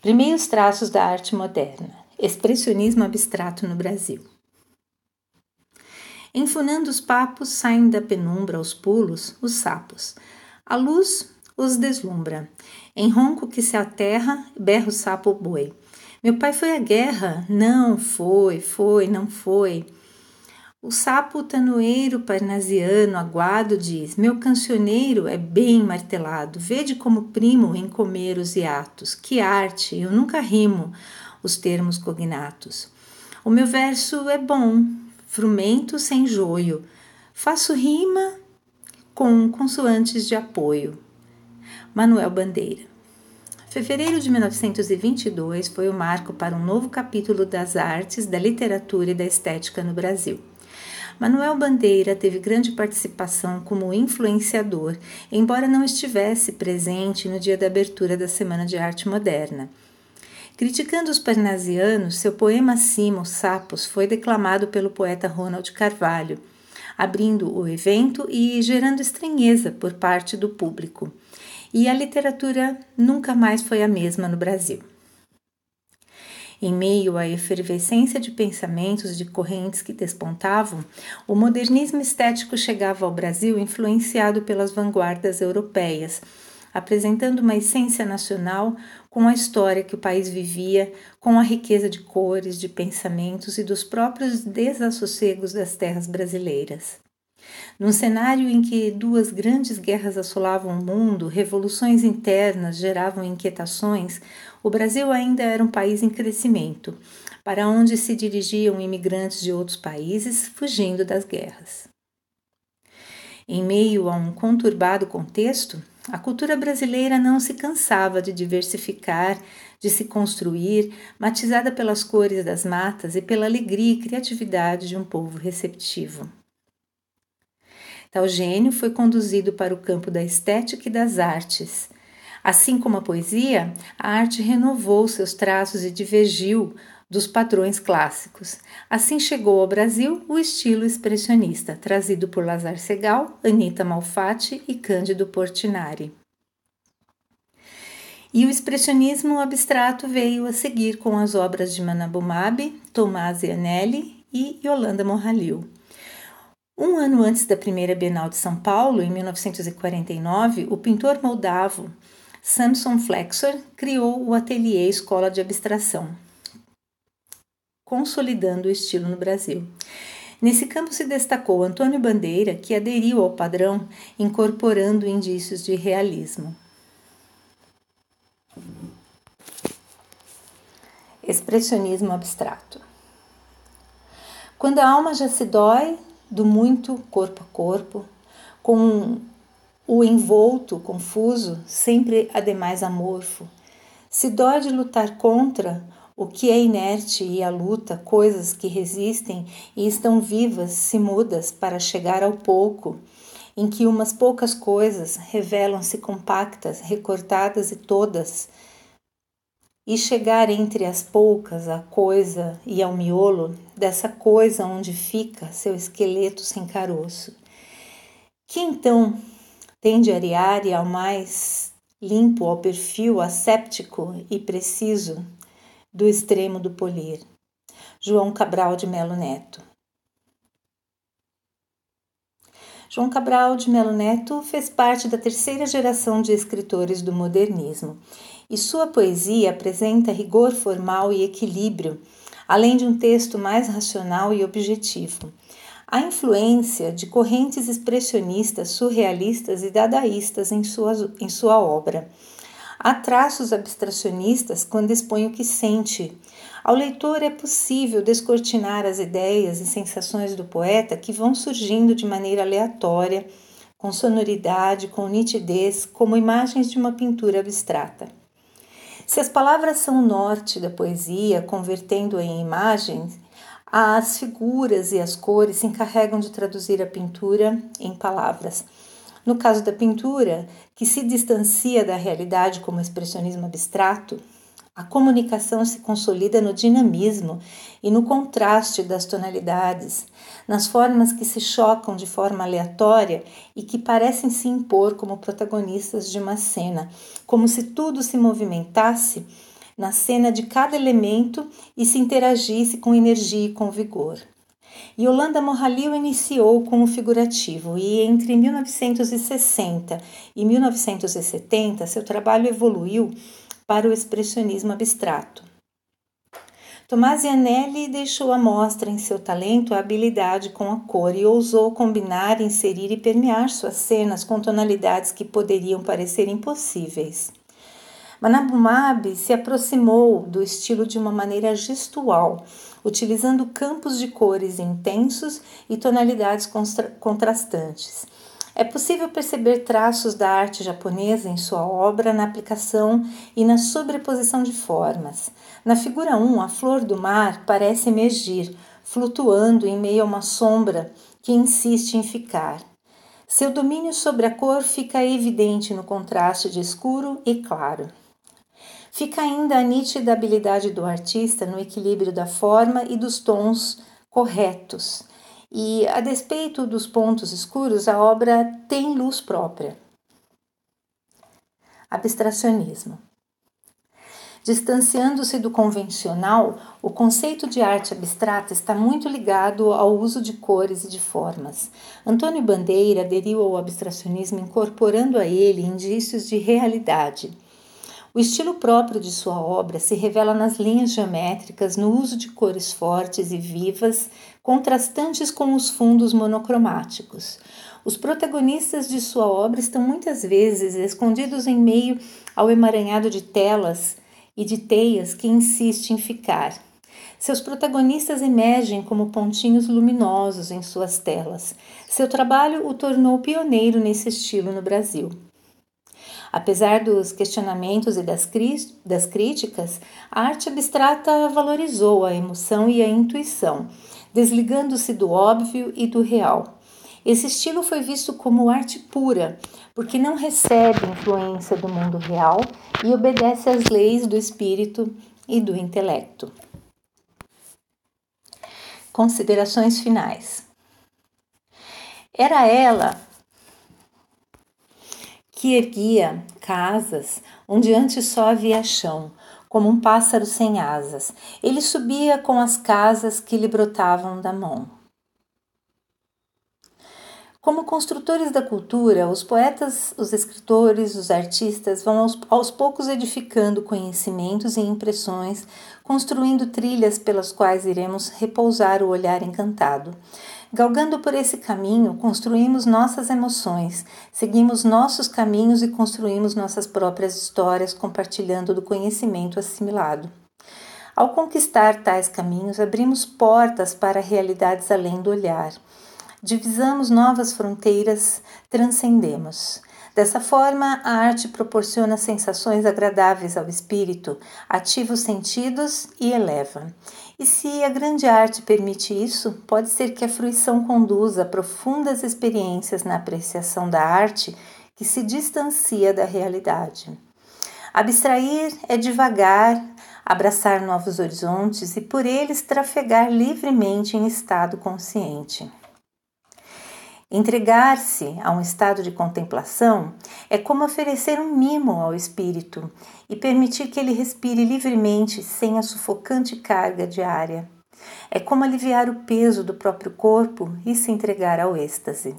Primeiros traços da arte moderna. Expressionismo abstrato no Brasil. Enfunando os papos, saem da penumbra aos pulos os sapos. A luz os deslumbra. Em ronco que se aterra, berra o sapo boi. Meu pai foi à guerra? Não, foi, foi, não foi. O sapo tanoeiro parnasiano aguado diz: Meu cancioneiro é bem martelado, vede como primo em comer os hiatos. Que arte, eu nunca rimo os termos cognatos. O meu verso é bom, frumento sem joio. Faço rima com consoantes de apoio. Manuel Bandeira. Fevereiro de 1922 foi o marco para um novo capítulo das artes, da literatura e da estética no Brasil. Manuel Bandeira teve grande participação como influenciador, embora não estivesse presente no dia da abertura da Semana de Arte Moderna. Criticando os parnasianos, seu poema Cima, os Sapos, foi declamado pelo poeta Ronald Carvalho, abrindo o evento e gerando estranheza por parte do público. E a literatura nunca mais foi a mesma no Brasil. Em meio à efervescência de pensamentos de correntes que despontavam, o modernismo estético chegava ao Brasil influenciado pelas vanguardas europeias, apresentando uma essência nacional com a história que o país vivia, com a riqueza de cores, de pensamentos e dos próprios desassossegos das terras brasileiras. Num cenário em que duas grandes guerras assolavam o mundo, revoluções internas geravam inquietações, o Brasil ainda era um país em crescimento, para onde se dirigiam imigrantes de outros países fugindo das guerras. Em meio a um conturbado contexto, a cultura brasileira não se cansava de diversificar, de se construir, matizada pelas cores das matas e pela alegria e criatividade de um povo receptivo. Tal gênio foi conduzido para o campo da estética e das artes. Assim como a poesia, a arte renovou seus traços e divergiu dos padrões clássicos. Assim chegou ao Brasil o estilo expressionista, trazido por Lazar Segal, Anita Malfatti e Cândido Portinari. E o expressionismo abstrato veio a seguir com as obras de Manabumab, Tomás Anelli e Yolanda Morralil. Um ano antes da primeira Bienal de São Paulo, em 1949, o pintor moldavo Samson Flexor criou o Ateliê Escola de Abstração, consolidando o estilo no Brasil. Nesse campo se destacou Antônio Bandeira, que aderiu ao padrão, incorporando indícios de realismo. Expressionismo abstrato. Quando a alma já se dói, do muito corpo a corpo, com o envolto confuso, sempre ademais amorfo. Se dói de lutar contra o que é inerte e a luta, coisas que resistem e estão vivas, se mudas para chegar ao pouco, em que umas poucas coisas revelam-se compactas, recortadas e todas, e chegar entre as poucas a coisa e ao miolo dessa coisa onde fica seu esqueleto sem caroço, que então tende a arear e ao mais limpo ao perfil asséptico e preciso do extremo do polir. João Cabral de Melo Neto. João Cabral de Melo Neto fez parte da terceira geração de escritores do modernismo e sua poesia apresenta rigor formal e equilíbrio, além de um texto mais racional e objetivo. A influência de correntes expressionistas, surrealistas e dadaístas em sua, em sua obra. Há traços abstracionistas quando expõe o que sente. Ao leitor é possível descortinar as ideias e sensações do poeta que vão surgindo de maneira aleatória, com sonoridade, com nitidez, como imagens de uma pintura abstrata. Se as palavras são o norte da poesia, convertendo em imagens, as figuras e as cores se encarregam de traduzir a pintura em palavras. No caso da pintura, que se distancia da realidade como expressionismo abstrato, a comunicação se consolida no dinamismo e no contraste das tonalidades, nas formas que se chocam de forma aleatória e que parecem se impor como protagonistas de uma cena, como se tudo se movimentasse na cena de cada elemento e se interagisse com energia e com vigor. Yolanda Morralil iniciou com o figurativo e entre 1960 e 1970 seu trabalho evoluiu para o expressionismo abstrato. Tomás Anelli deixou à mostra em seu talento a habilidade com a cor e ousou combinar, inserir e permear suas cenas com tonalidades que poderiam parecer impossíveis. Manabumab se aproximou do estilo de uma maneira gestual, utilizando campos de cores intensos e tonalidades contrastantes. É possível perceber traços da arte japonesa em sua obra na aplicação e na sobreposição de formas. Na figura 1, a flor do mar parece emergir, flutuando em meio a uma sombra que insiste em ficar. Seu domínio sobre a cor fica evidente no contraste de escuro e claro. Fica ainda a nítida habilidade do artista no equilíbrio da forma e dos tons corretos. E, a despeito dos pontos escuros, a obra tem luz própria. Abstracionismo. Distanciando-se do convencional, o conceito de arte abstrata está muito ligado ao uso de cores e de formas. Antônio Bandeira aderiu ao abstracionismo incorporando a ele indícios de realidade o estilo próprio de sua obra se revela nas linhas geométricas, no uso de cores fortes e vivas, contrastantes com os fundos monocromáticos. Os protagonistas de sua obra estão muitas vezes escondidos em meio ao emaranhado de telas e de teias que insiste em ficar. Seus protagonistas emergem como pontinhos luminosos em suas telas. Seu trabalho o tornou pioneiro nesse estilo no Brasil. Apesar dos questionamentos e das, das críticas, a arte abstrata valorizou a emoção e a intuição, desligando-se do óbvio e do real. Esse estilo foi visto como arte pura, porque não recebe influência do mundo real e obedece às leis do espírito e do intelecto. Considerações finais. Era ela que erguia casas onde antes só havia chão, como um pássaro sem asas. Ele subia com as casas que lhe brotavam da mão. Como construtores da cultura, os poetas, os escritores, os artistas vão aos, aos, poucos edificando conhecimentos e impressões, construindo trilhas pelas quais iremos repousar o olhar encantado. Galgando por esse caminho, construímos nossas emoções, seguimos nossos caminhos e construímos nossas próprias histórias, compartilhando do conhecimento assimilado. Ao conquistar tais caminhos, abrimos portas para realidades além do olhar. Divisamos novas fronteiras, transcendemos. Dessa forma, a arte proporciona sensações agradáveis ao espírito, ativa os sentidos e eleva. E se a grande arte permite isso, pode ser que a fruição conduza a profundas experiências na apreciação da arte que se distancia da realidade. Abstrair é devagar, abraçar novos horizontes e por eles trafegar livremente em estado consciente. Entregar-se a um estado de contemplação é como oferecer um mimo ao espírito e permitir que ele respire livremente sem a sufocante carga diária. É como aliviar o peso do próprio corpo e se entregar ao êxtase.